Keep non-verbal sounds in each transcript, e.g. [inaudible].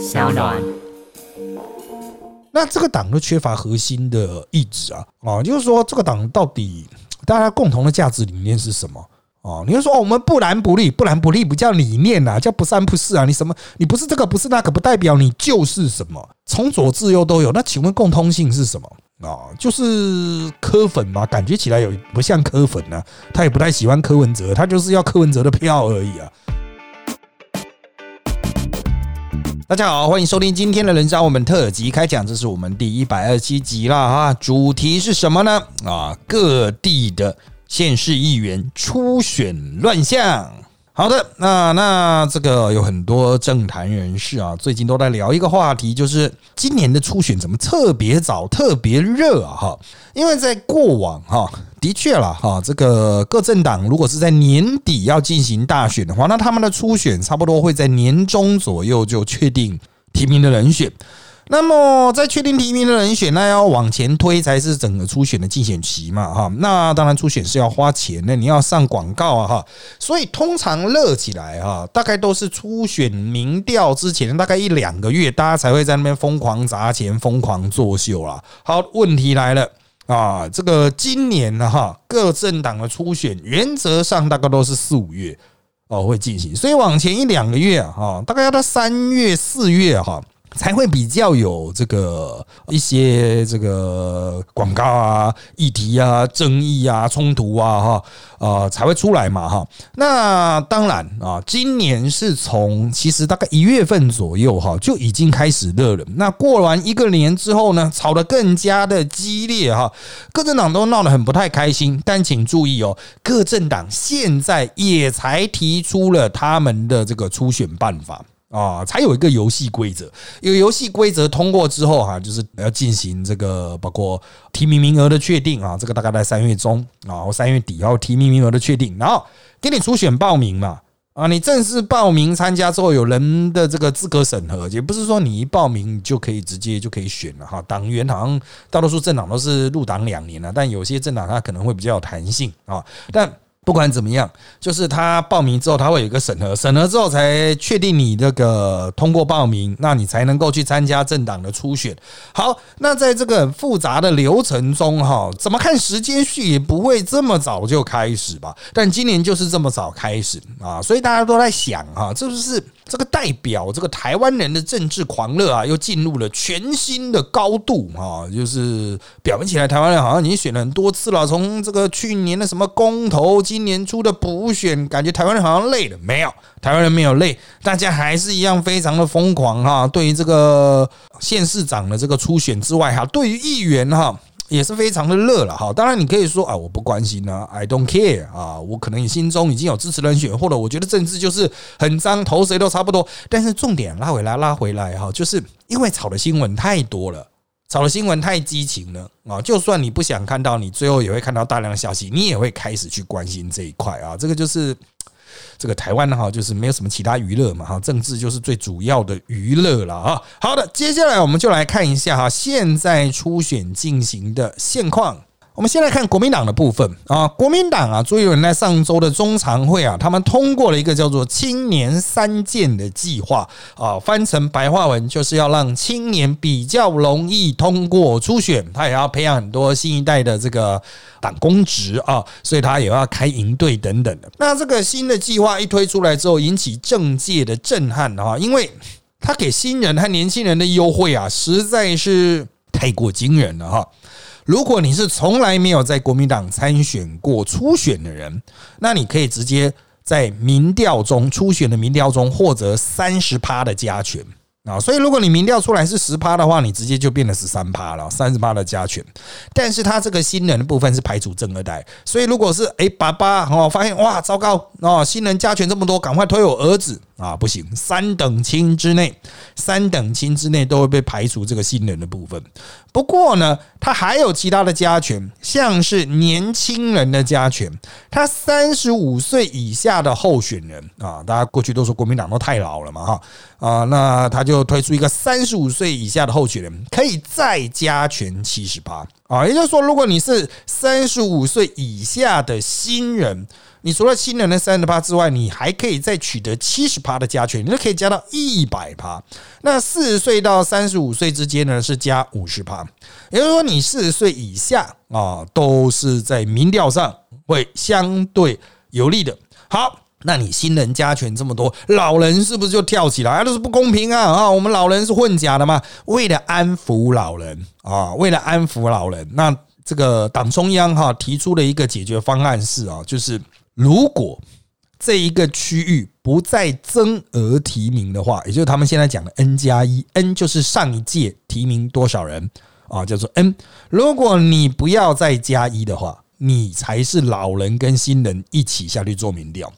小暖。那这个党就缺乏核心的意志啊，啊，就是说这个党到底 [tsk] 大家共同的价值理念是什么？哦，你就说我们不蓝不绿，不蓝不绿不叫理念啊，叫不三不四啊。你什么？你不是这个，不是那个，不代表你就是什么。从左至右都有。那请问共通性是什么啊？就是柯粉嘛，感觉起来有不像柯粉呢，他也不太喜欢柯文哲，他就是要柯文哲的票而已啊。大家好，欢迎收听今天的人渣我们特辑开讲，这是我们第一百二十七集了啊。主题是什么呢？啊，各地的。县市议员初选乱象，好的，那那这个有很多政坛人士啊，最近都在聊一个话题，就是今年的初选怎么特别早、特别热啊？哈，因为在过往哈，的确了哈，这个各政党如果是在年底要进行大选的话，那他们的初选差不多会在年中左右就确定提名的人选。那么，在确定提名的人选，那要往前推才是整个初选的竞选期嘛，哈。那当然，初选是要花钱的，你要上广告啊，哈。所以通常热起来哈，大概都是初选民调之前大概一两个月，大家才会在那边疯狂砸钱、疯狂作秀啦。好，问题来了啊，这个今年呢，哈，各政党的初选原则上大概都是四五月哦会进行，所以往前一两个月啊，哈，大概要到三月、四月哈。才会比较有这个一些这个广告啊、议题啊、争议啊、冲突啊，哈啊才会出来嘛，哈。那当然啊，今年是从其实大概一月份左右哈就已经开始热了。那过完一个年之后呢，吵得更加的激烈哈，各政党都闹得很不太开心。但请注意哦，各政党现在也才提出了他们的这个初选办法。啊，才有一个游戏规则，有游戏规则通过之后哈，就是要进行这个包括提名名额的确定啊，这个大概在三月中啊或三月底，要提名名额的确定，然后给你初选报名嘛啊，你正式报名参加之后，有人的这个资格审核，也不是说你一报名你就可以直接就可以选了哈。党员好像大多数政党都是入党两年了，但有些政党它可能会比较有弹性啊，但。不管怎么样，就是他报名之后，他会有一个审核，审核之后才确定你这个通过报名，那你才能够去参加政党的初选。好，那在这个复杂的流程中，哈，怎么看时间序也不会这么早就开始吧？但今年就是这么早开始啊，所以大家都在想，哈，这不是。这个代表这个台湾人的政治狂热啊，又进入了全新的高度啊！就是表面起来，台湾人好像已经选了很多次了，从这个去年的什么公投，今年初的补选，感觉台湾人好像累了。没有，台湾人没有累，大家还是一样非常的疯狂哈。对于这个县市长的这个初选之外哈，对于议员哈。也是非常的热了哈，当然你可以说啊，我不关心呢，I don't care 啊，我可能你心中已经有支持人选，或者我觉得政治就是很脏，投谁都差不多。但是重点拉回来，拉回来哈，就是因为炒的新闻太多了，炒的新闻太激情了啊，就算你不想看到，你最后也会看到大量的消息，你也会开始去关心这一块啊，这个就是。这个台湾呢哈，就是没有什么其他娱乐嘛哈，政治就是最主要的娱乐了啊。好的，接下来我们就来看一下哈，现在初选进行的现况。我们先来看国民党的部分啊，国民党啊，朱立伦在上周的中常会啊，他们通过了一个叫做“青年三建”的计划啊，翻成白话文就是要让青年比较容易通过初选，他也要培养很多新一代的这个党公职啊，所以他也要开营队等等的。那这个新的计划一推出来之后，引起政界的震撼啊，因为他给新人和年轻人的优惠啊，实在是太过惊人了哈。如果你是从来没有在国民党参选过初选的人，那你可以直接在民调中初选的民调中获得三十趴的加权。啊。所以如果你民调出来是十趴的话，你直接就变了十三趴了，三十趴的加权。但是他这个新人的部分是排除正二代，所以如果是哎爸爸哦发现哇糟糕哦新人加权这么多，赶快推我儿子。啊，不行，三等亲之内，三等亲之内都会被排除这个新人的部分。不过呢，他还有其他的加权，像是年轻人的加权，他三十五岁以下的候选人啊，大家过去都说国民党都太老了嘛，哈啊，那他就推出一个三十五岁以下的候选人可以再加权七十八啊，也就是说，如果你是三十五岁以下的新人。你除了新人的三十趴之外，你还可以再取得七十趴的加权，你就可以加到一百趴。那四十岁到三十五岁之间呢，是加五十趴。也就是说，你四十岁以下啊，都是在民调上会相对有利的。好，那你新人加权这么多，老人是不是就跳起来？都是不公平啊！啊，我们老人是混假的嘛？为了安抚老人啊，为了安抚老人，那这个党中央哈提出的一个解决方案是啊，就是。如果这一个区域不再增额提名的话，也就是他们现在讲的 N 加一，N 就是上一届提名多少人啊，叫做 N。如果你不要再加一的话，你才是老人跟新人一起下去做民调。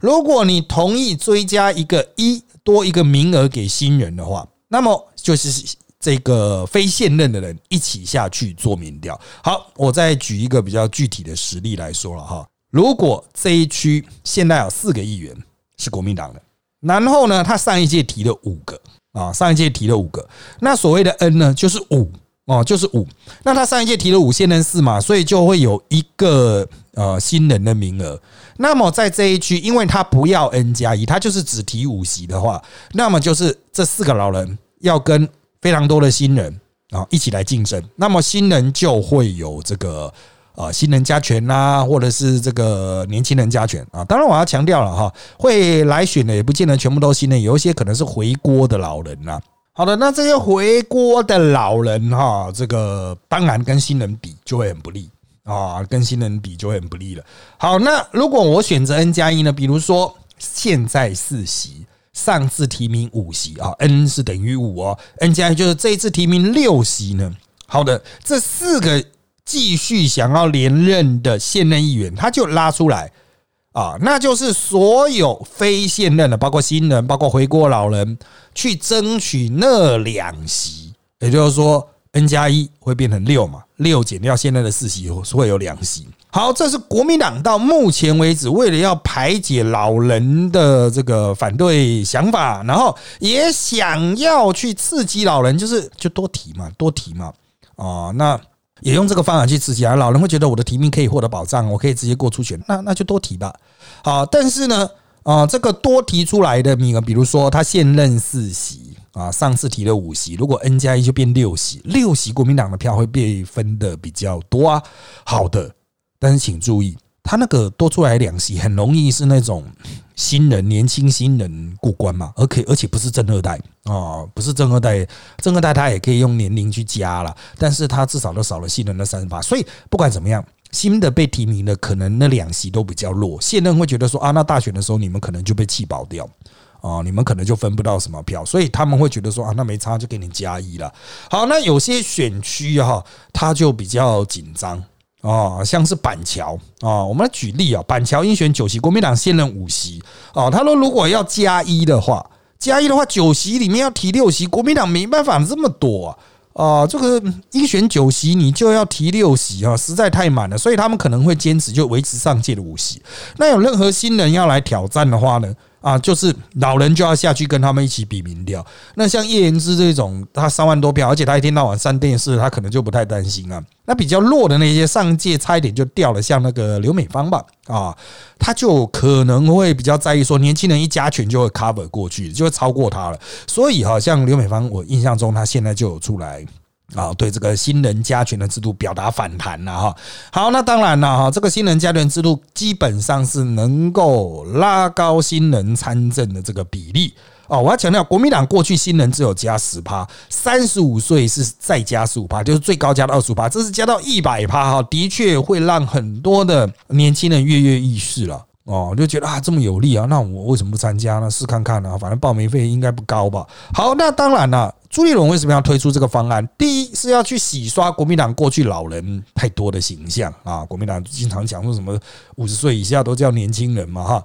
如果你同意追加一个一多一个名额给新人的话，那么就是这个非现任的人一起下去做民调。好，我再举一个比较具体的实例来说了哈。如果这一区现在有四个议员是国民党的，然后呢，他上一届提了五个啊，上一届提了五个，那所谓的 N 呢，就是五哦，就是五。那他上一届提了五，现任四嘛，所以就会有一个呃新人的名额。那么在这一区，因为他不要 N 加一，他就是只提五席的话，那么就是这四个老人要跟非常多的新人啊一起来竞争，那么新人就会有这个。啊，新人加权呐，或者是这个年轻人加权啊。当然，我要强调了哈，会来选的也不见得全部都新人，有一些可能是回锅的老人呐。好的，那这些回锅的老人哈，这个当然跟新人比就会很不利啊，跟新人比就会很不利了。好，那如果我选择 N 加一呢？比如说现在四席，上次提名五席啊，N 是等于五哦，N 加一就是这一次提名六席呢。好的，这四个。继续想要连任的现任议员，他就拉出来啊，那就是所有非现任的，包括新人，包括回国老人，去争取那两席。也就是说，N 加一会变成六嘛，六减掉现在的四席，会有两席。好，这是国民党到目前为止为了要排解老人的这个反对想法，然后也想要去刺激老人，就是就多提嘛，多提嘛，啊，那。也用这个方法去刺激啊，老人会觉得我的提名可以获得保障，我可以直接过初选，那那就多提吧。好，但是呢，啊，这个多提出来的名额，比如说他现任四席啊，上次提了五席，如果 N 加一就变六席，六席国民党的票会被分的比较多啊。好的，但是请注意。他那个多出来两席，很容易是那种新人、年轻新人过关嘛，而且而且不是正二代啊，不是正二代，正二代他也可以用年龄去加了，但是他至少都少了新人的三十八，所以不管怎么样，新的被提名的可能那两席都比较弱，现任会觉得说啊，那大选的时候你们可能就被气保掉啊，你们可能就分不到什么票，所以他们会觉得说啊，那没差就给你加一了。好，那有些选区哈，他就比较紧张。哦，像是板桥啊，我们来举例啊，板桥应选九席，国民党现任五席哦。他说如果要加一的话，加一的话，九席里面要提六席，国民党没办法这么多啊。啊，这个应选九席你就要提六席啊，实在太满了，所以他们可能会坚持就维持上届的五席。那有任何新人要来挑战的话呢？啊，就是老人就要下去跟他们一起比民调。那像叶延之这种，他三万多票，而且他一天到晚上电视，他可能就不太担心啊。那比较弱的那些，上届差一点就掉了，像那个刘美芳吧，啊，他就可能会比较在意说，年轻人一加权就会 cover 过去，就会超过他了。所以，好像刘美芳，我印象中他现在就有出来。啊，对这个新人加权的制度表达反弹了哈。好，那当然了哈，这个新人加权制度基本上是能够拉高新人参政的这个比例哦。我要强调，国民党过去新人只有加十趴，三十五岁是再加十五趴，就是最高加到二十五趴，这是加到一百趴哈，的确会让很多的年轻人跃跃欲试了。哦，就觉得啊这么有利啊，那我为什么不参加呢？试看看呢，反正报名费应该不高吧。好，那当然了，朱立伦为什么要推出这个方案？第一是要去洗刷国民党过去老人太多的形象啊。[laughs] 国民党经常讲说什么五十岁以下都叫年轻人嘛，哈。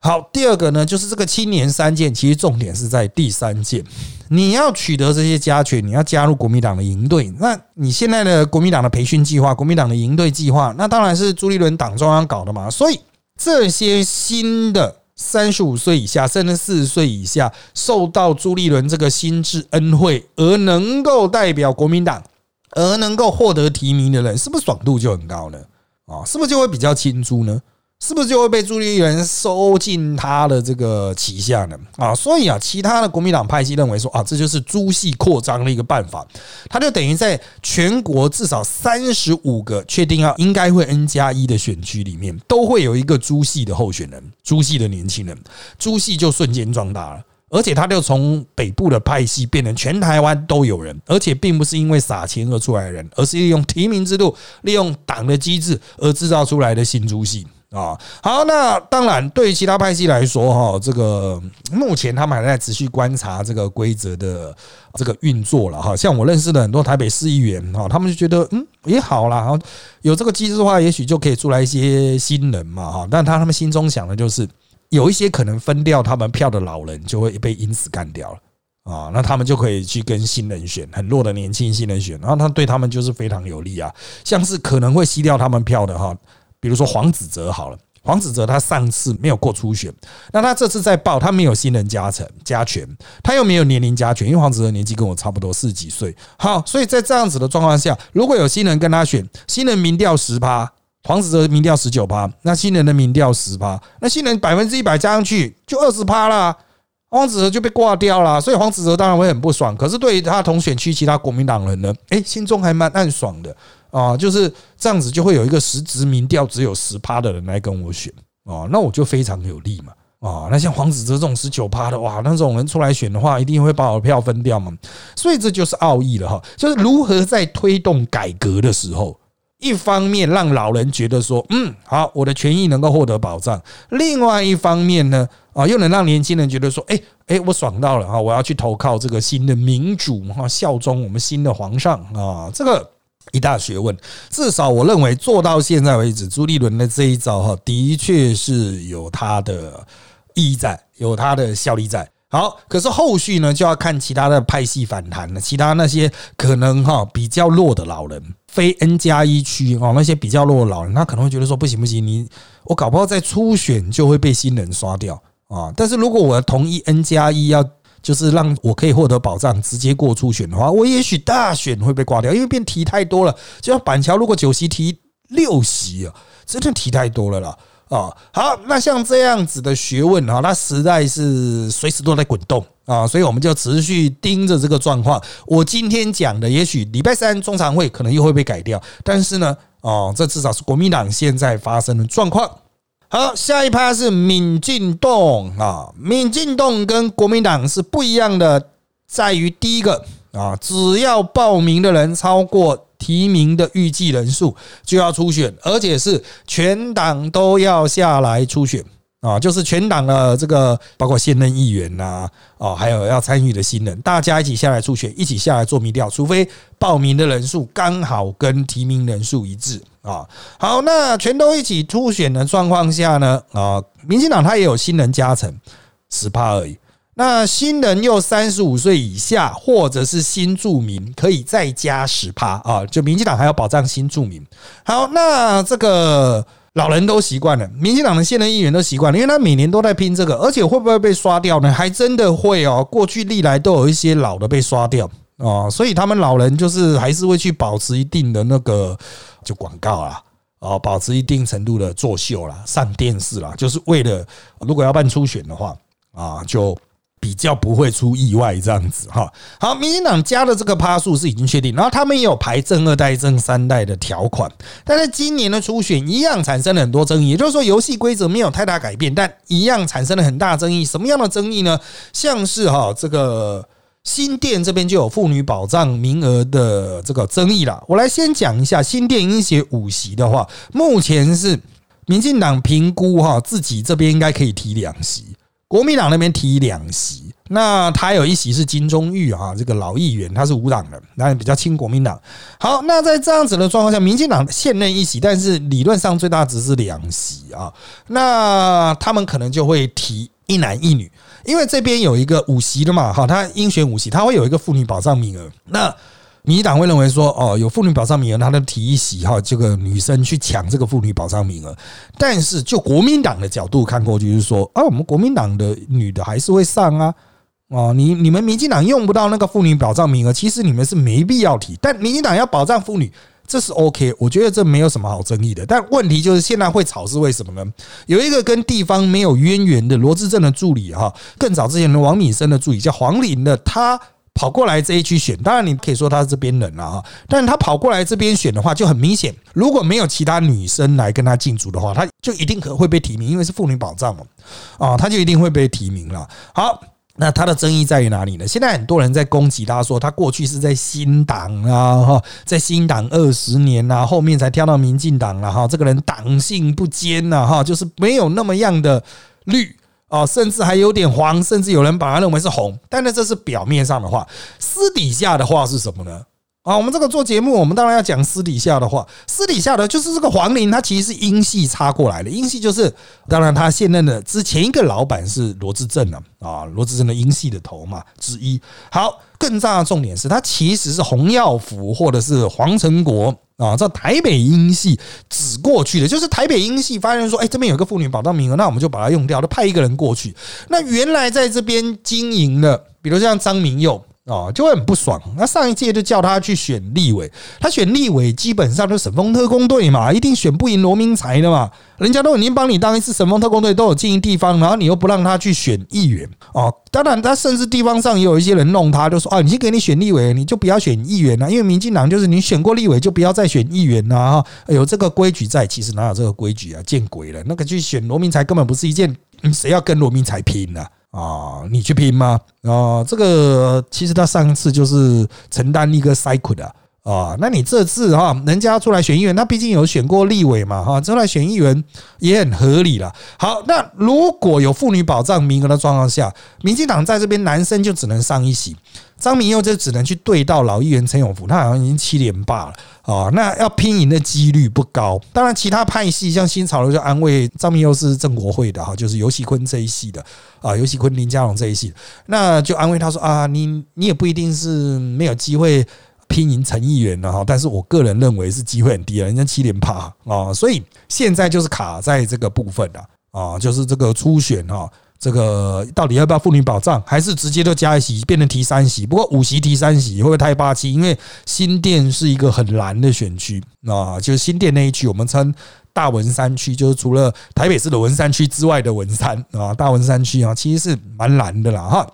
好，第二个呢，就是这个青年三件，其实重点是在第三件，你要取得这些加权，你要加入国民党的营队。那你现在的国民党的培训计划，国民党的营队计划，那当然是朱立伦党中央搞的嘛，所以。这些新的三十五岁以下，甚至四十岁以下，受到朱立伦这个心智恩惠而能够代表国民党，而能够获得提名的人，是不是爽度就很高呢？啊，是不是就会比较亲朱呢？是不是就会被朱立伦收进他的这个旗下呢？啊，所以啊，其他的国民党派系认为说啊，这就是朱系扩张的一个办法，他就等于在全国至少三十五个确定要应该会 N 加一的选区里面，都会有一个朱系的候选人，朱系的年轻人，朱系就瞬间壮大了。而且他就从北部的派系变成全台湾都有人，而且并不是因为撒钱而出来的人，而是利用提名制度、利用党的机制而制造出来的新朱系啊。好，那当然对于其他派系来说，哈，这个目前他们还在持续观察这个规则的这个运作了哈。像我认识的很多台北市议员哈，他们就觉得嗯也好啦，有这个机制的话，也许就可以出来一些新人嘛哈。但他他们心中想的就是。有一些可能分掉他们票的老人就会被因此干掉了啊，那他们就可以去跟新人选很弱的年轻新人选，然后他对他们就是非常有利啊。像是可能会吸掉他们票的哈，比如说黄子哲好了，黄子哲他上次没有过初选，那他这次再报，他没有新人加成加权，他又没有年龄加权，因为黄子哲年纪跟我差不多四十几岁。好，所以在这样子的状况下，如果有新人跟他选，新人民调十趴。黄子哲民调十九趴，那新人的民调十趴，那新人百分之一百加上去就二十趴啦，黄子哲就被挂掉了，所以黄子哲当然会很不爽。可是对于他同选区其他国民党人呢，哎，心中还蛮暗爽的啊，就是这样子就会有一个实质民调只有十趴的人来跟我选啊，那我就非常有利嘛啊，那像黄子哲这种十九趴的哇，那种人出来选的话，一定会把我的票分掉嘛，所以这就是奥义了哈，就是如何在推动改革的时候。一方面让老人觉得说，嗯，好，我的权益能够获得保障；另外一方面呢，啊，又能让年轻人觉得说，哎，哎，我爽到了啊！我要去投靠这个新的民主哈，效忠我们新的皇上啊！这个一大学问，至少我认为做到现在为止，朱立伦的这一招哈，的确是有他的意义在，有他的效力在。好，可是后续呢，就要看其他的派系反弹了。其他那些可能哈比较弱的老人，非 N 加一区哦，那些比较弱的老人，他可能会觉得说不行不行，你我搞不好在初选就会被新人刷掉啊。但是如果我同意 N 加一要就是让我可以获得保障，直接过初选的话，我也许大选会被挂掉，因为变题太多了。就像板桥如果九席提六席啊，真的题太多了啦。啊，好，那像这样子的学问啊，它实在是随时都在滚动啊，所以我们就持续盯着这个状况。我今天讲的，也许礼拜三中常会可能又会被改掉，但是呢，哦，这至少是国民党现在发生的状况。好，下一趴是民进党啊，民进党跟国民党是不一样的，在于第一个啊，只要报名的人超过。提名的预计人数就要初选，而且是全党都要下来初选啊！就是全党的这个，包括现任议员呐，哦，还有要参与的新人，大家一起下来初选，一起下来做民调，除非报名的人数刚好跟提名人数一致啊。好，那全都一起初选的状况下呢，啊，民进党他也有新人加成十趴而已。那新人又三十五岁以下，或者是新住民，可以再加十趴啊！就民进党还要保障新住民。好，那这个老人都习惯了，民进党的现任议员都习惯了，因为他每年都在拼这个，而且会不会被刷掉呢？还真的会哦。过去历来都有一些老的被刷掉啊，所以他们老人就是还是会去保持一定的那个就广告啦，哦，保持一定程度的作秀啦，上电视啦，就是为了如果要办初选的话啊，就。比较不会出意外这样子哈。好，民进党加的这个趴数是已经确定，然后他们也有排正二代、正三代的条款，但是今年的初选一样产生了很多争议。也就是说，游戏规则没有太大改变，但一样产生了很大争议。什么样的争议呢？像是哈这个新店这边就有妇女保障名额的这个争议了。我来先讲一下新店应写五席的话，目前是民进党评估哈自己这边应该可以提两席。国民党那边提两席，那他有一席是金钟玉啊，这个老议员，他是无党的，那比较亲国民党。好，那在这样子的状况下，民进党现任一席，但是理论上最大值是两席啊，那他们可能就会提一男一女，因为这边有一个五席的嘛，哈，他应选五席，他会有一个妇女保障名额。那民进党会认为说，哦，有妇女保障名额，他的提一席哈，这个女生去抢这个妇女保障名额。但是就国民党的角度看过去，是说，啊，我们国民党的女的还是会上啊，哦，你你们民进党用不到那个妇女保障名额，其实你们是没必要提。但民进党要保障妇女，这是 OK，我觉得这没有什么好争议的。但问题就是现在会吵是为什么呢？有一个跟地方没有渊源的罗志正的助理哈，更早之前的王敏生的助理叫黄玲的，他。跑过来这一区选，当然你可以说他是这边人了啊，但是他跑过来这边选的话，就很明显，如果没有其他女生来跟他竞逐的话，他就一定可会被提名，因为是妇女保障嘛，啊，他就一定会被提名了。好，那他的争议在于哪里呢？现在很多人在攻击他，说他过去是在新党啊，哈，在新党二十年呐，后面才跳到民进党了哈，这个人党性不坚呐，哈，就是没有那么样的绿。哦，甚至还有点黄，甚至有人把它认为是红，但是这是表面上的话，私底下的话是什么呢？啊，我们这个做节目，我们当然要讲私底下的话。私底下的就是这个黄玲，她其实是英系插过来的，英系就是，当然他现任的之前一个老板是罗志正啊，啊，罗志正的英系的头嘛之一。好，更大的重点是他其实是洪耀福或者是黄成国。啊，在台北英系指过去的，就是台北英系发现说，哎，这边有个妇女保障名额，那我们就把它用掉，就派一个人过去。那原来在这边经营的，比如像张明佑。哦，就会很不爽。那上一届就叫他去选立委，他选立委基本上就神风特工队嘛，一定选不赢罗明才的嘛。人家都已经帮你当一次神风特工队，都有经营地方，然后你又不让他去选议员哦。当然，他甚至地方上也有一些人弄他，就说啊，你先给你选立委，你就不要选议员了，因为民进党就是你选过立委就不要再选议员了。有这个规矩在，其实哪有这个规矩啊？见鬼了！那个去选罗明才根本不是一件，谁要跟罗明才拼呢？啊，啊你去拼吗？啊，这个其实他上次就是承担一个 cycle 的啊，那你这次哈，人家出来选议员，他毕竟有选过立委嘛，哈，出来选议员也很合理了。好，那如果有妇女保障名额的状况下，民进党在这边男生就只能上一席。张明佑就只能去对到老议员陈永福，他好像已经七连霸了啊，那要拼赢的几率不高。当然，其他派系像新潮流就安慰张明佑是郑国会的哈，就是尤喜坤这一系的啊，尤喜坤林佳龙这一系，那就安慰他说啊，你你也不一定是没有机会拼赢陈议员的哈，但是我个人认为是机会很低了，人家七连霸啊，所以现在就是卡在这个部分了啊，就是这个初选哈。这个到底要不要妇女保障，还是直接就加一席变成提三席？不过五席提三席会不会太霸气？因为新店是一个很蓝的选区啊，就是新店那一区，我们称大文山区，就是除了台北市的文山区之外的文山啊，大文山区啊，其实是蛮蓝的啦哈。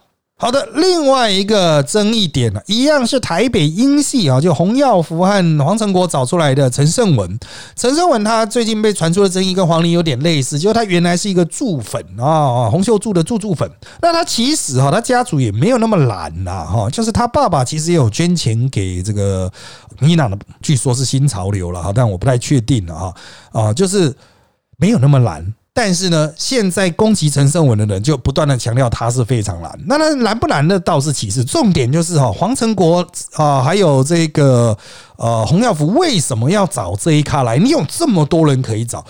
好的，另外一个争议点呢，一样是台北英系啊，就洪耀福和黄成国找出来的陈胜文。陈胜文他最近被传出的争议跟黄玲有点类似，就是他原来是一个助粉啊，洪秀柱的助助粉。那他其实哈，他家族也没有那么懒呐哈，就是他爸爸其实也有捐钱给这个民进党的，据说是新潮流了哈，但我不太确定了哈啊，就是没有那么懒。但是呢，现在攻击陈胜文的人就不断的强调他是非常难，那那难不难的倒是其次，重点就是哈，黄成国啊，还有这个呃洪耀福为什么要找这一咖来？你有这么多人可以找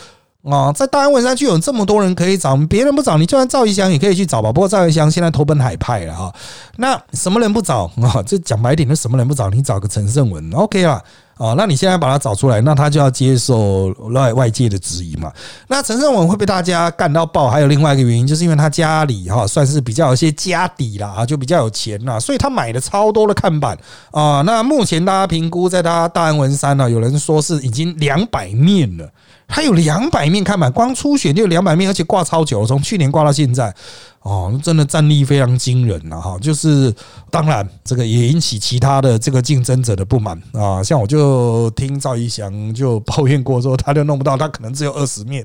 啊，在大安文山区有这么多人可以找，别人不找你，就算赵一翔也可以去找吧。不过赵一翔现在投奔海派了哈，那什么人不找啊？这讲白点，那什么人不找？你找个陈胜文，OK 了。啊，那你现在把它找出来，那他就要接受外外界的质疑嘛？那陈胜文会被大家干到爆，还有另外一个原因，就是因为他家里哈算是比较有些家底啦，啊，就比较有钱啦，所以他买了超多的看板啊。那目前大家评估，在他大安文山呢，有人说是已经两百面了。他有两百面看板，光初选就有两百面，而且挂超久，从去年挂到现在，哦，真的战力非常惊人了哈。就是当然，这个也引起其他的这个竞争者的不满啊。像我就听赵一翔就抱怨过，说他就弄不到，他可能只有二十面。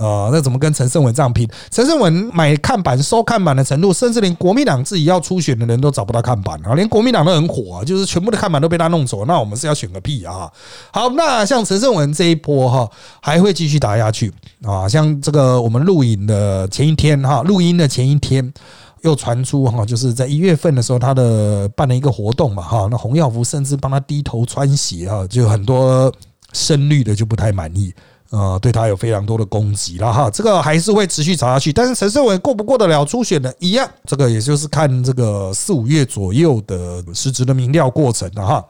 呃，那怎么跟陈胜文这样拼？陈胜文买看板、收看板的程度，甚至连国民党自己要出选的人都找不到看板啊！连国民党都很火啊，就是全部的看板都被他弄走。那我们是要选个屁啊！好，那像陈胜文这一波哈，还会继续打下去啊！像这个我们录影的前一天哈，录音的前一天又传出哈，就是在一月份的时候，他的办了一个活动嘛哈，那洪耀福甚至帮他低头穿鞋哈，就很多深绿的就不太满意。呃，对他有非常多的攻击了哈，这个还是会持续吵下去。但是陈胜伟过不过得了初选的，一样，这个也就是看这个四五月左右的实质的民调过程了哈。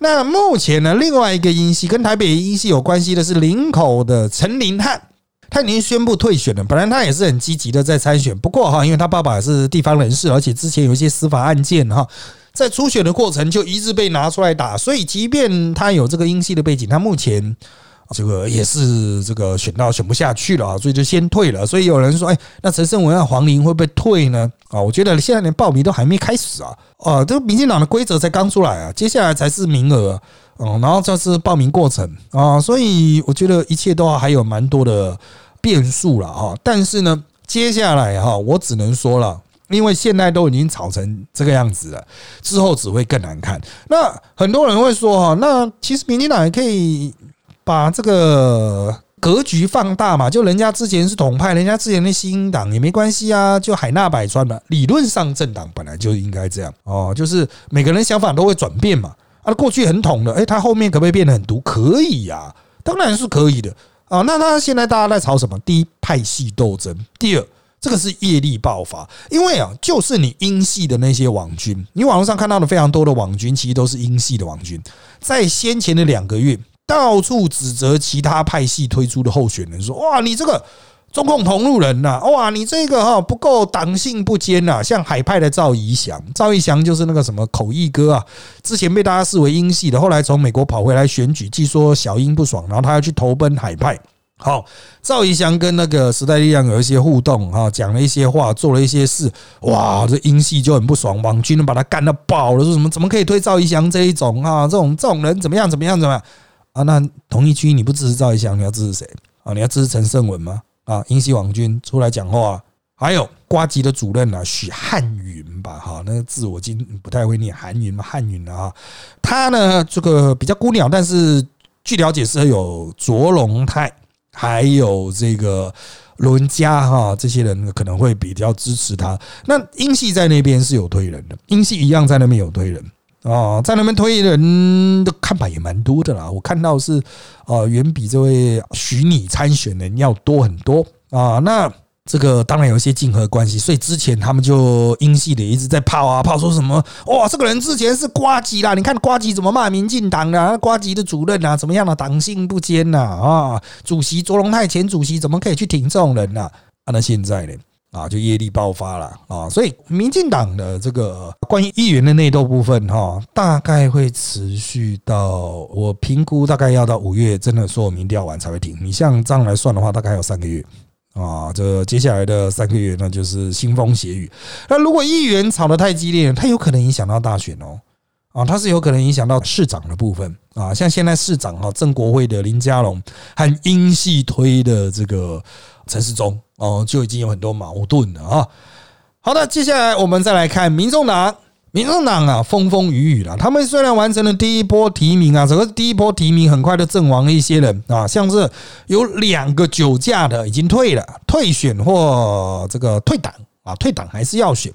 那目前呢，另外一个音系跟台北音系有关系的是林口的陈林汉，他已经宣布退选了。本来他也是很积极的在参选，不过哈，因为他爸爸是地方人士，而且之前有一些司法案件哈，在初选的过程就一直被拿出来打，所以即便他有这个音系的背景，他目前。这个也是这个选到选不下去了啊，所以就先退了。所以有人说，哎，那陈胜文啊、黄玲会不会退呢？啊，我觉得现在连报名都还没开始啊，啊，这个民进党的规则才刚出来啊，接下来才是名额，嗯，然后这是报名过程啊，所以我觉得一切都还有蛮多的变数了哈。但是呢，接下来哈，我只能说了，因为现在都已经吵成这个样子了，之后只会更难看。那很多人会说哈，那其实民进党也可以。把这个格局放大嘛，就人家之前是统派，人家之前的新党也没关系啊，就海纳百川嘛。理论上政党本来就应该这样哦，就是每个人想法都会转变嘛。啊，过去很统的，诶，他后面可不可以变得很独？可以呀，当然是可以的啊。那他现在大家在吵什么？第一，派系斗争；第二，这个是业力爆发。因为啊，就是你英系的那些网军，你网络上看到的非常多的网军，其实都是英系的网军，在先前的两个月。到处指责其他派系推出的候选人，说：“哇，你这个中共同路人呐！哇，你这个哈不够党性不坚呐！”像海派的赵怡翔，赵怡翔就是那个什么口译哥啊，之前被大家视为英系的，后来从美国跑回来选举，据说小英不爽，然后他要去投奔海派。好，赵怡翔跟那个时代力量有一些互动哈，讲了一些话，做了一些事，哇，这英系就很不爽，网军把他干到爆了，说什么怎么可以推赵怡翔这一种啊？这种这种人怎么样怎么样怎么样？啊，那同一区你不支持赵一翔，你要支持谁啊？你要支持陈胜文吗？啊，英系网军出来讲话，还有瓜吉的主任啊，许汉云吧，哈，那个字我今不太会念，韩云嘛，汉云啊，他呢这个比较孤鸟，但是据了解是有卓龙泰，还有这个伦家哈，这些人可能会比较支持他。那英系在那边是有推人的，英系一样在那边有推人。哦，在那边推人的看法也蛮多的啦，我看到是，呃，远比这位许你参选人要多很多啊。那这个当然有一些竞合关系，所以之前他们就英系的一直在泡啊泡，说什么哇，这个人之前是瓜吉啦，你看瓜吉怎么骂民进党的，瓜吉的主任啊，怎么样的党性不坚呐啊，主席卓荣泰前主席怎么可以去挺这种人呢？啊，那现在呢？啊，就业力爆发了啊，所以民进党的这个关于议员的内斗部分哈，大概会持续到我评估，大概要到五月，真的所有民调完才会停。你像这样来算的话，大概有三个月啊。这接下来的三个月，那就是腥风血雨。那如果议员吵得太激烈，它有可能影响到大选哦。啊，它是有可能影响到市长的部分啊。像现在市长哈，郑国会的林佳龙和英系推的这个陈世忠。哦，就已经有很多矛盾了啊！好的，接下来我们再来看民众党。民众党啊，风风雨雨了。他们虽然完成了第一波提名啊，整个第一波提名很快就阵亡了一些人啊，像是有两个酒驾的已经退了，退选或这个退党啊，退党还是要选。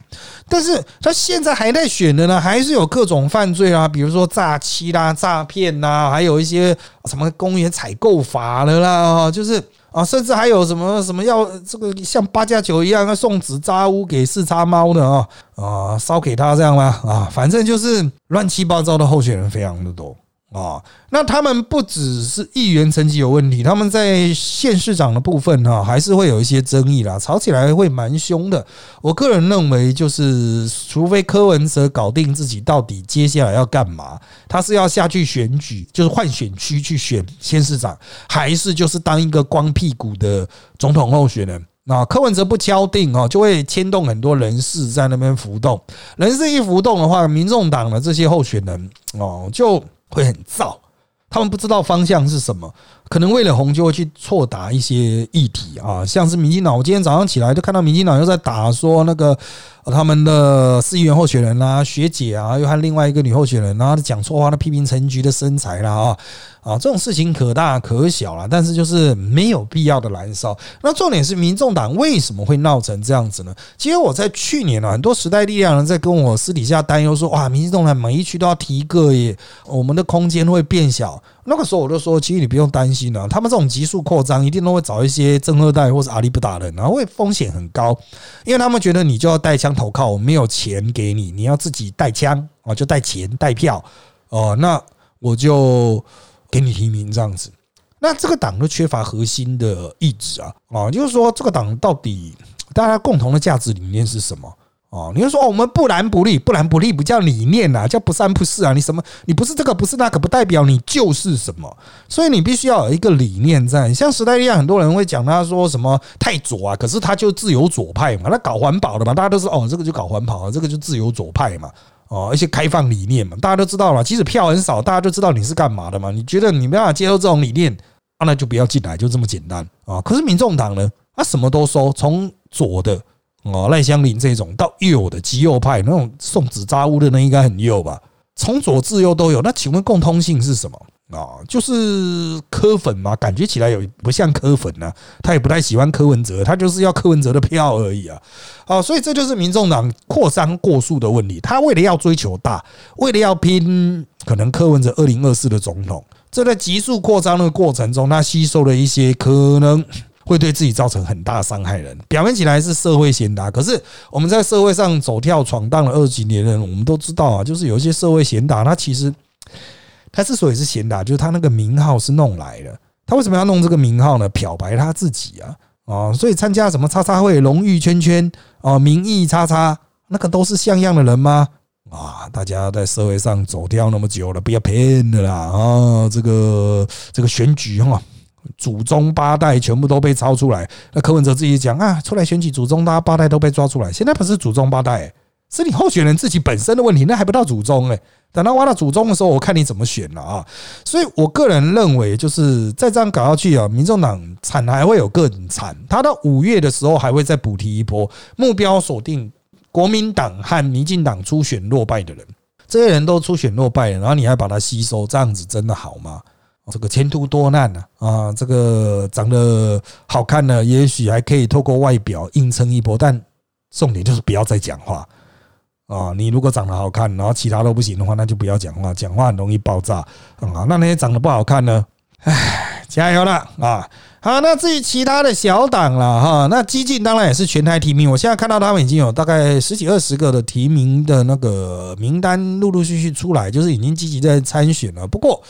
但是他现在还在选的呢，还是有各种犯罪啊，比如说诈欺啦、诈骗呐，还有一些什么公园采购法的啦，就是。啊，甚至还有什么什么要这个像八加九一样要送纸扎屋给四叉猫的啊啊，烧给他这样吗？啊，反正就是乱七八糟的候选人非常的多。啊，那他们不只是议员成绩有问题，他们在县市长的部分哈，还是会有一些争议啦，吵起来会蛮凶的。我个人认为，就是除非柯文哲搞定自己到底接下来要干嘛，他是要下去选举，就是换选区去选县市长，还是就是当一个光屁股的总统候选人？那柯文哲不敲定哦，就会牵动很多人事在那边浮动，人事一浮动的话，民众党的这些候选人哦就。会很燥，他们不知道方向是什么，可能为了红就会去错打一些议题啊，像是民进党，我今天早上起来就看到民进党又在打说那个。他们的市议员候选人啦，学姐啊，又和另外一个女候选人，啊讲错话，那批评陈菊的身材啦，啊啊，这种事情可大可小了，但是就是没有必要的燃烧。那重点是，民众党为什么会闹成这样子呢？其实我在去年啊，很多时代力量人在跟我私底下担忧说，哇，民众党每一区都要提一个耶，我们的空间会变小。那个时候我就说，其实你不用担心。了，他们这种急速扩张，一定都会找一些正二代或是阿里不达人，然后会风险很高，因为他们觉得你就要带枪投靠，我没有钱给你，你要自己带枪啊，就带钱带票哦，那我就给你提名这样子。那这个党都缺乏核心的意志啊啊，就是说这个党到底大家共同的价值理念是什么？哦，你就说哦，我们不蓝不绿，不蓝不绿不叫理念呐，叫不三不四啊。你什么？你不是这个，不是那个，不代表你就是什么。所以你必须要有一个理念在。像时代力量，很多人会讲他说什么太左啊，可是他就自由左派嘛，他搞环保的嘛，大家都是哦，这个就搞环保，这个就自由左派嘛。哦，一些开放理念嘛，大家都知道了。即使票很少，大家都知道你是干嘛的嘛。你觉得你没办法接受这种理念，那就不要进来，就这么简单啊。可是民众党呢，他什么都收，从左的。哦，赖香林这种到右的极右派那种送纸扎屋的那应该很右吧？从左至右都有。那请问共通性是什么啊？就是柯粉嘛？感觉起来有不像柯粉呢？他也不太喜欢柯文哲，他就是要柯文哲的票而已啊！啊，所以这就是民众党扩张过速的问题。他为了要追求大，为了要拼可能柯文哲二零二四的总统，这在急速扩张的过程中，他吸收了一些可能。会对自己造成很大伤害人。表面起来是社会贤达，可是我们在社会上走跳闯荡了二十几年的人，我们都知道啊，就是有一些社会贤达，他其实他之所以是贤达，就是他那个名号是弄来的。他为什么要弄这个名号呢？漂白他自己啊啊！所以参加什么叉叉会、荣誉圈圈啊、名义叉叉，那个都是像样的人吗？啊！大家在社会上走跳那么久了，不要骗了啦啊！这个这个选举哈。祖宗八代全部都被抄出来，那柯文哲自己讲啊，出来选举，祖宗大八代都被抓出来。现在不是祖宗八代，是你候选人自己本身的问题，那还不到祖宗哎。等到挖到祖宗的时候，我看你怎么选了啊。所以我个人认为，就是再这样搞下去啊，民众党惨还会有更惨。他到五月的时候还会再补提一波，目标锁定国民党和民进党初选落败的人，这些人都初选落败，然后你还把它吸收，这样子真的好吗？这个前途多难呢啊！这个长得好看呢，也许还可以透过外表硬撑一波，但重点就是不要再讲话啊！你如果长得好看，然后其他都不行的话，那就不要讲话，讲话很容易爆炸啊！那那些长得不好看呢？唉，加油了啊！好，那至于其他的小党了哈，那激进当然也是全台提名。我现在看到他们已经有大概十几二十个的提名的那个名单陆陆续续出来，就是已经积极在参选了。不过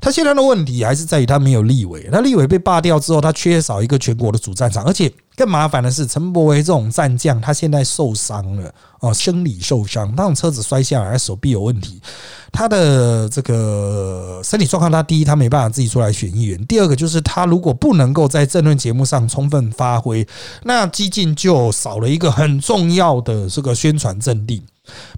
他现在的问题还是在于他没有立委，他立委被罢掉之后，他缺少一个全国的主战场，而且。更麻烦的是，陈柏维这种战将，他现在受伤了哦，生理受伤，那种车子摔下来，手臂有问题，他的这个身体状况，他第一他没办法自己出来选议员，第二个就是他如果不能够在政论节目上充分发挥，那激进就少了一个很重要的这个宣传阵地，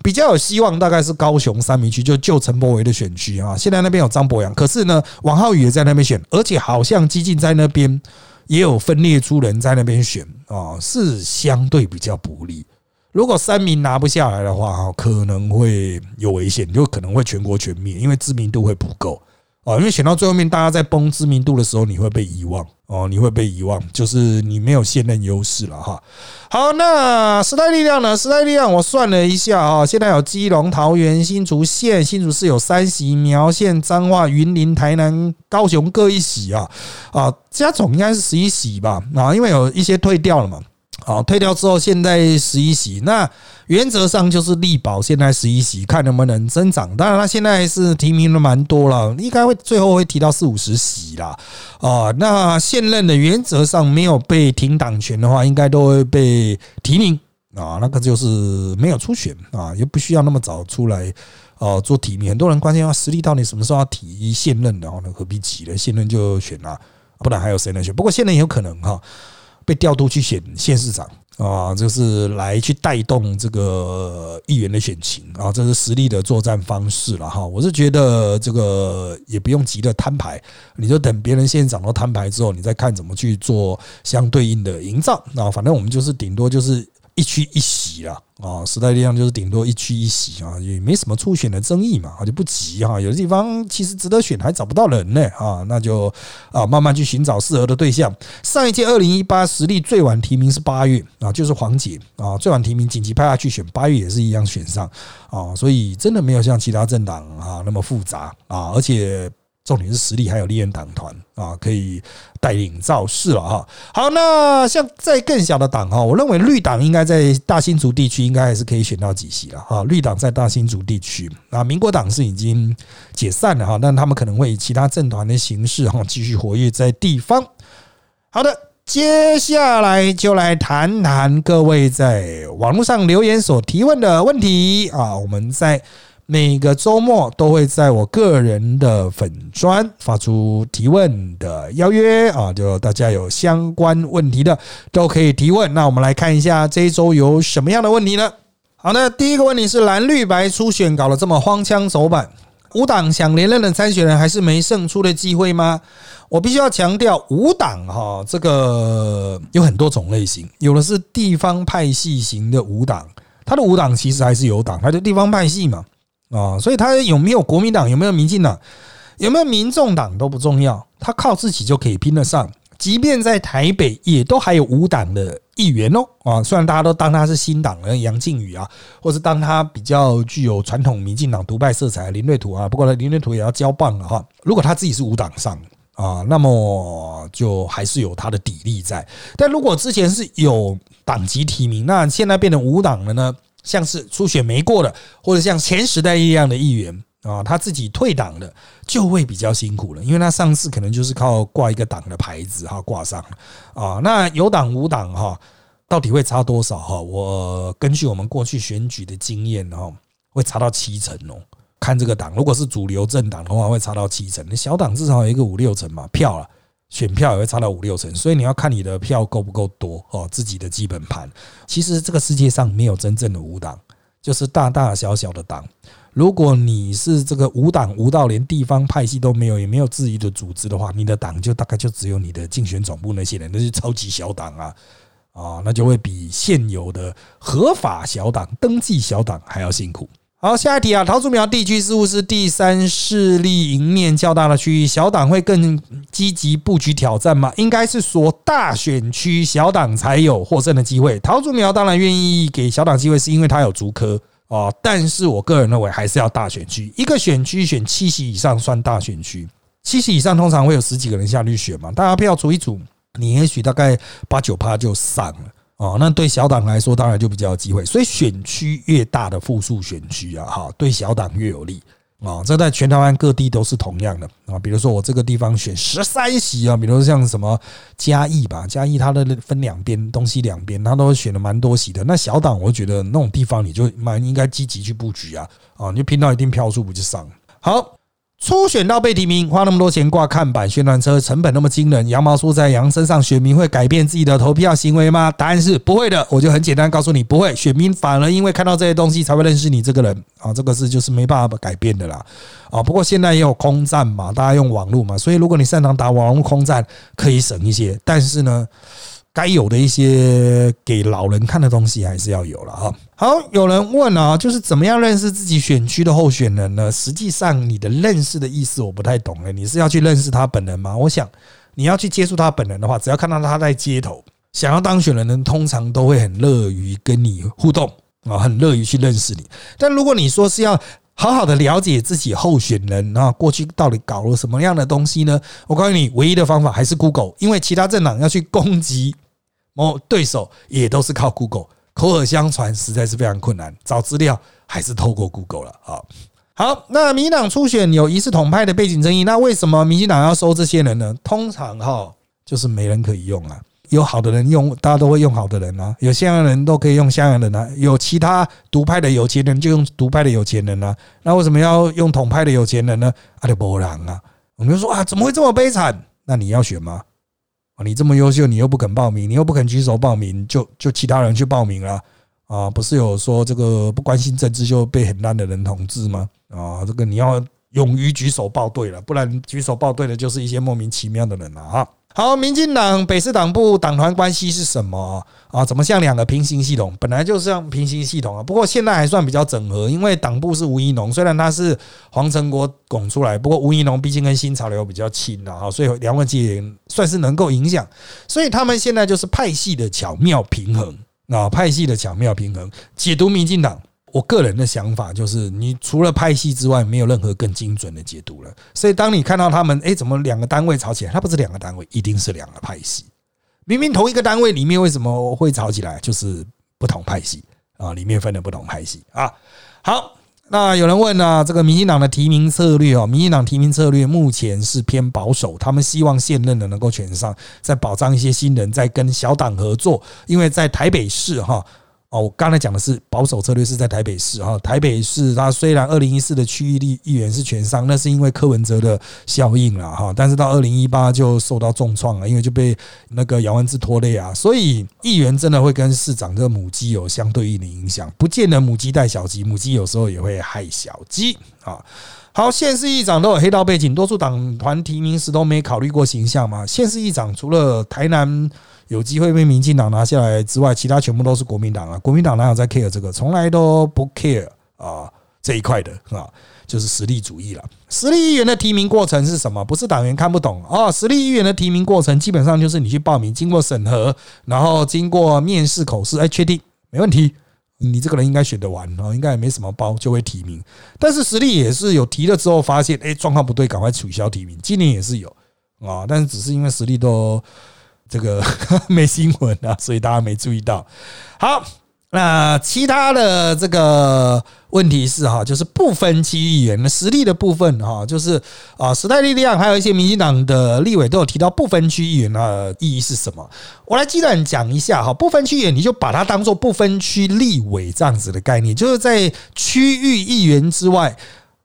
比较有希望大概是高雄三明区，就旧陈柏维的选区啊，现在那边有张博洋，可是呢，王浩宇也在那边选，而且好像激进在那边。也有分裂出人在那边选啊，是相对比较不利。如果三名拿不下来的话，哈可能会有危险，就可能会全国全灭，因为知名度会不够。哦，因为选到最后面，大家在崩知名度的时候，你会被遗忘哦，你会被遗忘，就是你没有现任优势了哈。好，那时代力量呢？时代力量，我算了一下啊，现在有基隆、桃园、新竹县，新竹市有三席，苗县、彰化、云林、台南、高雄各一席啊啊，加总应该是十一席吧啊，因为有一些退掉了嘛。好，退掉之后，现在十一席，那原则上就是力保现在十一席，看能不能增长。当然，他现在是提名的蛮多了，应该会最后会提到四五十席啦。啊，那现任的原则上没有被停党权的话，应该都会被提名啊。那个就是没有初选啊，又不需要那么早出来啊做提名。很多人关心啊，实力到底什么时候要提现任的？那何必急呢？现任就选了，不然还有谁能选？不过现任也有可能哈。被调度去选县市长啊，就是来去带动这个议员的选情啊，这是实力的作战方式了哈。我是觉得这个也不用急着摊牌，你就等别人县长都摊牌之后，你再看怎么去做相对应的营造啊。反正我们就是顶多就是。一区一急了，啊，时代力量就是顶多一区一席啊，也没什么初选的争议嘛，就不急哈。有的地方其实值得选，还找不到人呢啊，那就啊慢慢去寻找适合的对象。上一届二零一八实力最晚提名是八月啊，就是黄杰啊，最晚提名紧急派他去选，八月也是一样选上啊，所以真的没有像其他政党啊那么复杂啊，而且重点是实力还有立院党团啊，可以带领造势了哈。好，那像在更小的党哈，我认为绿党应该在大新竹地区应该还是可以选到几席了哈。绿党在大新竹地区啊，民国党是已经解散了哈，但他们可能会以其他政团的形式哈继续活跃在地方。好的，接下来就来谈谈各位在网络上留言所提问的问题啊，我们在。每个周末都会在我个人的粉砖发出提问的邀约啊，就大家有相关问题的都可以提问。那我们来看一下这一周有什么样的问题呢？好那，第一个问题是蓝绿白初选搞得这么荒腔走板，五党想连任的参选人还是没胜出的机会吗？我必须要强调，五党哈这个有很多种类型，有的是地方派系型的五党，它的五党其实还是有党，它就地方派系嘛。啊，所以他有没有国民党，有没有民进党，有没有民众党都不重要，他靠自己就可以拼得上。即便在台北，也都还有五党的议员哦。啊，虽然大家都当他是新党的杨靖宇啊，或是当他比较具有传统民进党独派色彩的林瑞图啊，不过林瑞图也要交棒了哈。如果他自己是五党上啊，那么就还是有他的底力在。但如果之前是有党籍提名，那现在变成五党了呢？像是初选没过的，或者像前时代一样的议员啊，他自己退党的，就会比较辛苦了，因为他上次可能就是靠挂一个党的牌子哈挂上了啊。那有党无党哈，到底会差多少哈？我根据我们过去选举的经验哈，会差到七成哦。看这个党，如果是主流政党的话，会差到七成；小党至少有一个五六成嘛票了。选票也会差到五六成，所以你要看你的票够不够多哦。自己的基本盘，其实这个世界上没有真正的无党，就是大大小小的党。如果你是这个无党无到连地方派系都没有，也没有自己的组织的话，你的党就大概就只有你的竞选总部那些人，那是超级小党啊啊，那就会比现有的合法小党、登记小党还要辛苦。好，下一题啊，桃竹苗地区似乎是第三势力赢面较大的区域，小党会更积极布局挑战吗？应该是说大选区小党才有获胜的机会。桃竹苗当然愿意给小党机会，是因为它有竹科啊。但是我个人认为还是要大选区，一个选区选七席以上算大选区，七席以上通常会有十几个人下去选嘛，大家票组一组，你也许大概八九趴就散了。哦，那对小党来说，当然就比较有机会。所以选区越大的复数选区啊，哈，对小党越有利啊。这在全台湾各地都是同样的啊。比如说我这个地方选十三席啊，比如说像什么嘉义吧，嘉义它的分两边，东西两边，它都选了蛮多席的。那小党，我觉得那种地方你就蛮应该积极去布局啊，啊，你就拼到一定票数不就上好。初选到被提名，花那么多钱挂看板、宣传车，成本那么惊人，羊毛出在羊身上，选民会改变自己的投票行为吗？答案是不会的。我就很简单告诉你，不会。选民反而因为看到这些东西，才会认识你这个人啊。这个是就是没办法改变的啦。啊，不过现在也有空战嘛，大家用网络嘛，所以如果你擅长打网络空战，可以省一些。但是呢。该有的一些给老人看的东西还是要有了哈。好，有人问啊，就是怎么样认识自己选区的候选人呢？实际上，你的认识的意思我不太懂了。你是要去认识他本人吗？我想你要去接触他本人的话，只要看到他在街头，想要当选的人通常都会很乐于跟你互动啊，很乐于去认识你。但如果你说是要好好的了解自己候选人啊，过去到底搞了什么样的东西呢？我告诉你，唯一的方法还是 Google，因为其他政党要去攻击。哦，对手也都是靠 Google，口耳相传实在是非常困难，找资料还是透过 Google 了啊。好，那民进党初选有疑似统派的背景争议，那为什么民进党要收这些人呢？通常哈就是没人可以用啊，有好的人用，大家都会用好的人啊，有襄阳人都可以用襄阳人啊，有其他独派的有钱人就用独派的有钱人啊，那为什么要用统派的有钱人呢？阿里波朗啊，我们就说啊，怎么会这么悲惨？那你要选吗？啊你这么优秀，你又不肯报名，你又不肯举手报名，就就其他人去报名了啊？不是有说这个不关心政治就被很烂的人统治吗？啊，这个你要勇于举手报对了，不然举手报对的就是一些莫名其妙的人了啊。好，民进党北市党部党团关系是什么啊？怎么像两个平行系统？本来就是像平行系统啊。不过现在还算比较整合，因为党部是吴怡农，虽然他是黄成国拱出来，不过吴怡农毕竟跟新潮流比较亲的哈，所以梁文杰算是能够影响。所以他们现在就是派系的巧妙平衡啊，派系的巧妙平衡。解读民进党，我个人的想法就是，你除了派系之外，没有任何更精准的解读了。所以，当你看到他们，哎，怎么两个单位吵起来？他不是两个单位，一定是两个派系。明明同一个单位里面，为什么会吵起来？就是不同派系啊，里面分的不同派系啊。好。那有人问呢？这个民进党的提名策略哦，民进党提名策略目前是偏保守，他们希望现任的能够选上，再保障一些新人，再跟小党合作，因为在台北市哈。哦我刚才讲的是保守策略是在台北市哈，台北市它虽然二零一四的区域立议员是全上，那是因为柯文哲的效应了哈，但是到二零一八就受到重创了，因为就被那个姚文智拖累啊，所以议员真的会跟市长这个母鸡有相对应的影响，不见得母鸡带小鸡，母鸡有时候也会害小鸡啊。好，县市议长都有黑道背景，多数党团提名时都没考虑过形象嘛。县市议长除了台南。有机会被民进党拿下来之外，其他全部都是国民党啊！国民党哪有在 care 这个？从来都不 care 啊这一块的啊，就是实力主义了。实力议员的提名过程是什么？不是党员看不懂啊！实力议员的提名过程基本上就是你去报名，经过审核，然后经过面试、口试，哎，确定没问题，你这个人应该选得完然后，应该也没什么包，就会提名。但是实力也是有提了之后，发现哎状况不对，赶快取消提名。今年也是有啊，但是只是因为实力都。这个 [laughs] 没新闻啊，所以大家没注意到。好，那其他的这个问题是哈，就是不分区议员的实力的部分哈，就是啊，时代力量还有一些民进党的立委都有提到不分区议员的意义是什么。我来基本讲一下哈，不分区议员你就把它当做不分区立委这样子的概念，就是在区域议员之外，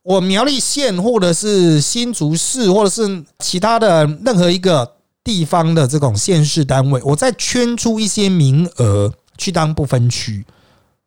我苗栗县或者是新竹市或者是其他的任何一个。地方的这种县市单位，我再圈出一些名额去当不分区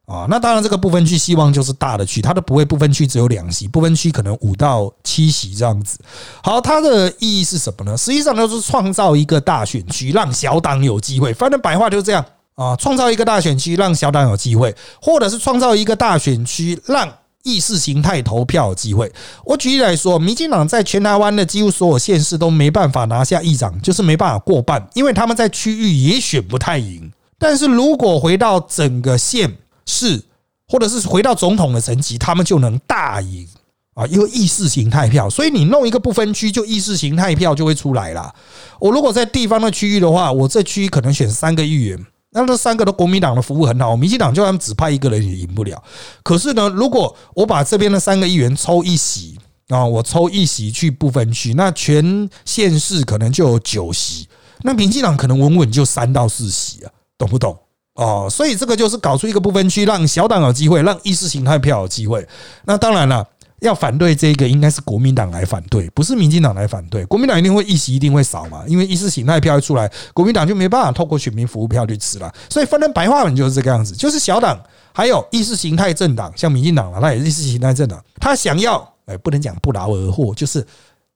啊。那当然，这个不分区希望就是大的区，它的不会不分区只有两席，不分区可能五到七席这样子。好，它的意义是什么呢？实际上就是创造一个大选区，让小党有机会。反正白话就是这样啊，创造一个大选区，让小党有机会，或者是创造一个大选区，让。意识形态投票机会，我举例来说，民进党在全台湾的几乎所有县市都没办法拿下议长，就是没办法过半，因为他们在区域也选不太赢。但是如果回到整个县市，或者是回到总统的层级，他们就能大赢啊！因为意识形态票，所以你弄一个不分区，就意识形态票就会出来了。我如果在地方的区域的话，我这区可能选三个议员。那这三个都国民党的服务很好，民进党就算只派一个人也赢不了。可是呢，如果我把这边的三个议员抽一席啊，我抽一席去不分区，那全县市可能就有九席，那民进党可能稳稳就三到四席啊，懂不懂？哦，所以这个就是搞出一个不分区，让小党有机会，让意识形态票有机会。那当然了。要反对这个，应该是国民党来反对，不是民进党来反对。国民党一定会议席一定会少嘛，因为意识形态票一出来，国民党就没办法透过选民服务票去吃了。所以分成白话文就是这个样子，就是小党还有意识形态政党，像民进党了，那也是意识形态政党，他想要哎，不能讲不劳而获，就是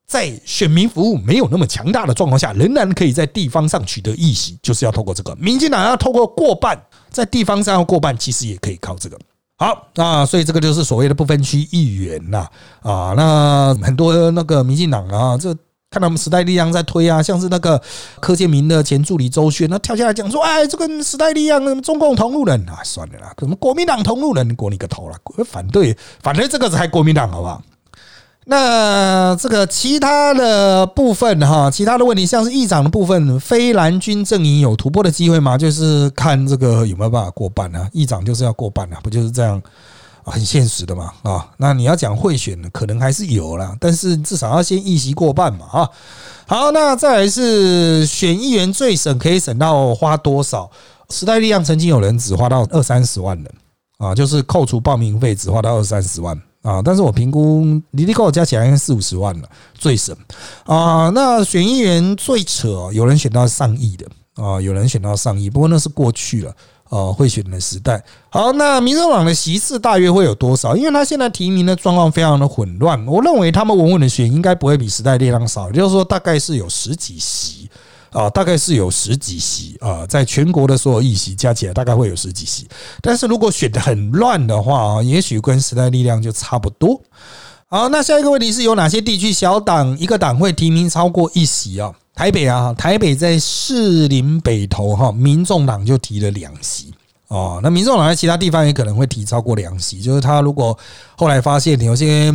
在选民服务没有那么强大的状况下，仍然可以在地方上取得议席，就是要透过这个。民进党要透过过半，在地方上要过半，其实也可以靠这个。好那，所以这个就是所谓的不分区议员呐啊，那很多那个民进党啊，这看他们时代力量在推啊，像是那个柯建明的前助理周旋，那跳下来讲说，哎，这个时代力量中共同路人啊，算了啦，什么国民党同路人，过你个头了，反对反对这个才国民党好不好？那这个其他的部分哈，其他的问题像是议长的部分，非蓝军阵营有突破的机会吗？就是看这个有没有办法过半呢？议长就是要过半啊，不就是这样很现实的嘛啊？那你要讲贿选呢，可能还是有啦，但是至少要先议席过半嘛啊。好，那再来是选议员最省可以省到花多少？时代力量曾经有人只花到二三十万人啊，就是扣除报名费只花到二三十万。啊！但是我评估，离离扣加起来应该四五十万了，最省啊！那选议员最扯，有人选到上亿的啊，有人选到上亿，不过那是过去了啊，会选的时代。好，那民众党的席次大约会有多少？因为他现在提名的状况非常的混乱，我认为他们稳稳的选应该不会比时代力量少，也就是说大概是有十几席。啊，大概是有十几席啊，在全国的所有议席加起来，大概会有十几席。但是如果选的很乱的话啊，也许跟时代力量就差不多。好，那下一个问题是有哪些地区小党一个党会提名超过一席啊？台北啊，台北在士林北投哈，民众党就提了两席哦，那民众党在其他地方也可能会提超过两席，就是他如果后来发现有些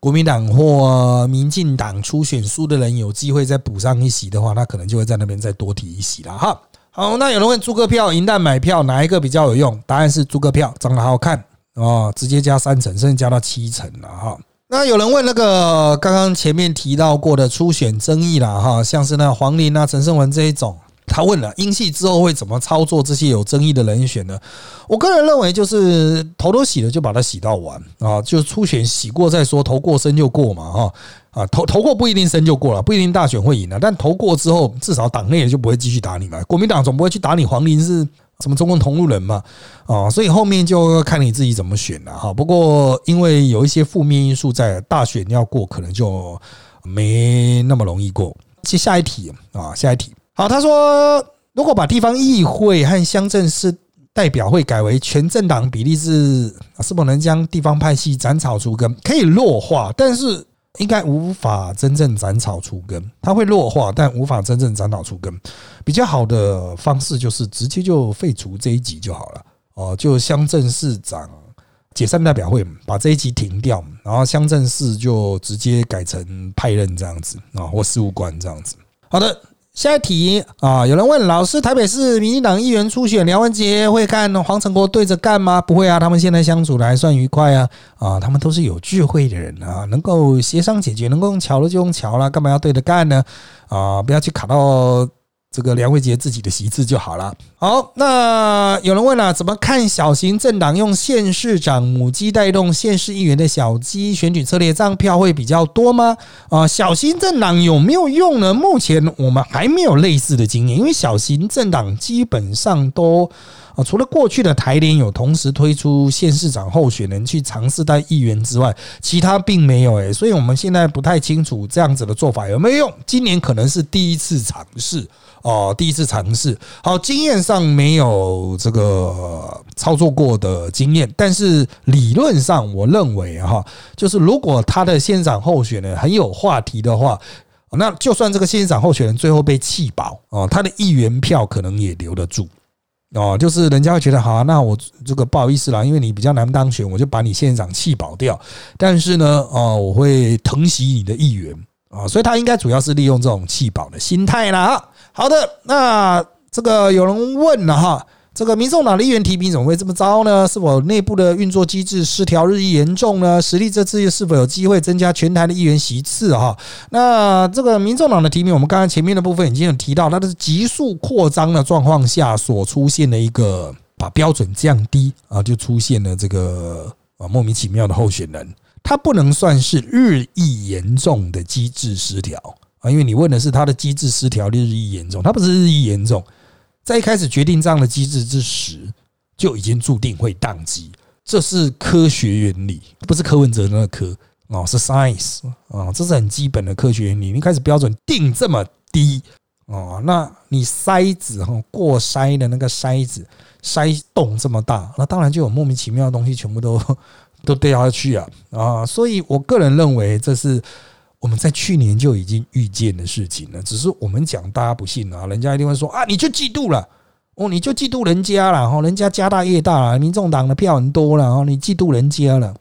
国民党或民进党初选输的人有机会再补上一席的话，那可能就会在那边再多提一席了哈。好，那有人问租个票、银弹买票哪一个比较有用？答案是租个票，长得好看哦，直接加三成，甚至加到七成了哈。那有人问那个刚刚前面提到过的初选争议了哈，像是那黄林啊、陈胜文这一种。他问了，英系之后会怎么操作这些有争议的人选呢？我个人认为，就是头都洗了，就把它洗到完啊，就初选洗过再说，头过身就过嘛，哈啊，头头过不一定身就过了，不一定大选会赢了，但头过之后，至少党内也就不会继续打你嘛。国民党总不会去打你黄林是什么中共同路人嘛，啊，所以后面就看你自己怎么选了哈。不过因为有一些负面因素在，大选要过可能就没那么容易过。接下一题啊，下一题。好，他说，如果把地方议会和乡镇市代表会改为全政党比例制，是否能将地方派系斩草除根？可以弱化，但是应该无法真正斩草除根。它会弱化，但无法真正斩草除根。比较好的方式就是直接就废除这一级就好了。哦，就乡镇市长解散代表会，把这一级停掉，然后乡镇市就直接改成派任这样子啊，或事务官这样子。好的。下一题啊，有人问老师，台北市民进党议员初选，梁文杰会看黄成国对着干吗？不会啊，他们现在相处的还算愉快啊啊，他们都是有智慧的人啊，能够协商解决，能够用桥了就用桥了，干嘛要对着干呢？啊，不要去卡到。这个梁文杰自己的席次就好了。好，那有人问了，怎么看小型政党用县市长母鸡带动县市议员的小鸡选举策略，这样票会比较多吗？啊，小型政党有没有用呢？目前我们还没有类似的经验，因为小型政党基本上都。啊，除了过去的台联有同时推出县市长候选人去尝试带议员之外，其他并没有诶，所以我们现在不太清楚这样子的做法有没有用。今年可能是第一次尝试哦，第一次尝试。好，经验上没有这个操作过的经验，但是理论上我认为哈，就是如果他的县长候选人很有话题的话，那就算这个县长候选人最后被弃保哦，他的议员票可能也留得住。哦，就是人家会觉得好，那我这个不好意思啦，因为你比较难当选，我就把你县长弃保掉。但是呢，哦，我会疼惜你的议员啊，所以他应该主要是利用这种弃保的心态啦。好的，那这个有人问了哈。这个民众党的议员提名怎么会这么糟呢？是否内部的运作机制失调日益严重呢？实力这次又是否有机会增加全台的议员席次？哈，那这个民众党的提名，我们刚才前面的部分已经有提到，它是急速扩张的状况下所出现的一个把标准降低啊，就出现了这个啊莫名其妙的候选人，它不能算是日益严重的机制失调啊，因为你问的是它的机制失调日益严重，它不是日益严重。在一开始决定这样的机制之时，就已经注定会宕机，这是科学原理，不是柯文哲那个科哦，是 science 啊，这是很基本的科学原理。你开始标准定这么低哦，那你筛子哈过筛的那个筛子筛洞这么大，那当然就有莫名其妙的东西全部都 [laughs] 都掉下去啊啊！所以我个人认为这是。我们在去年就已经预见的事情了，只是我们讲大家不信啊，人家一定会说啊，你就嫉妒了哦，你就嫉妒人家了哈，人家家大业大了，民众党的票很多了哈，你嫉妒人家了，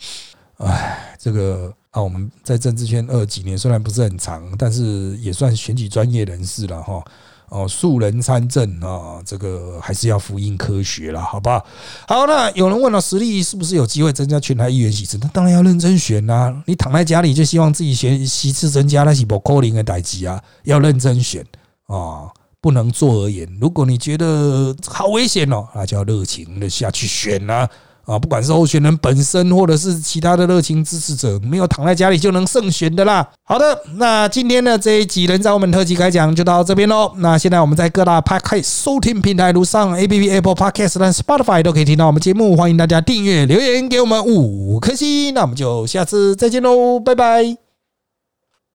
哎，这个啊，我们在政治圈二几年虽然不是很长，但是也算选举专业人士了哈。哦素人参政啊，这个还是要福音科学了，好不好？好，那有人问了，实力是不是有机会增加全台议员席次？那当然要认真选呐！你躺在家里就希望自己选席次增加，那是不可能的代志啊！要认真选啊，不能做而言。如果你觉得好危险哦，那就要热情的下去选啊！啊，不管是候选人本身，或者是其他的热情支持者，没有躺在家里就能胜选的啦。好的，那今天的这一集人在我们特辑开讲就到这边喽。那现在我们在各大 p o d c a s 收听平台，如上 A P P Apple Podcast 和 Spotify 都可以听到我们节目。欢迎大家订阅、留言给我们五颗星。那我们就下次再见喽，拜拜。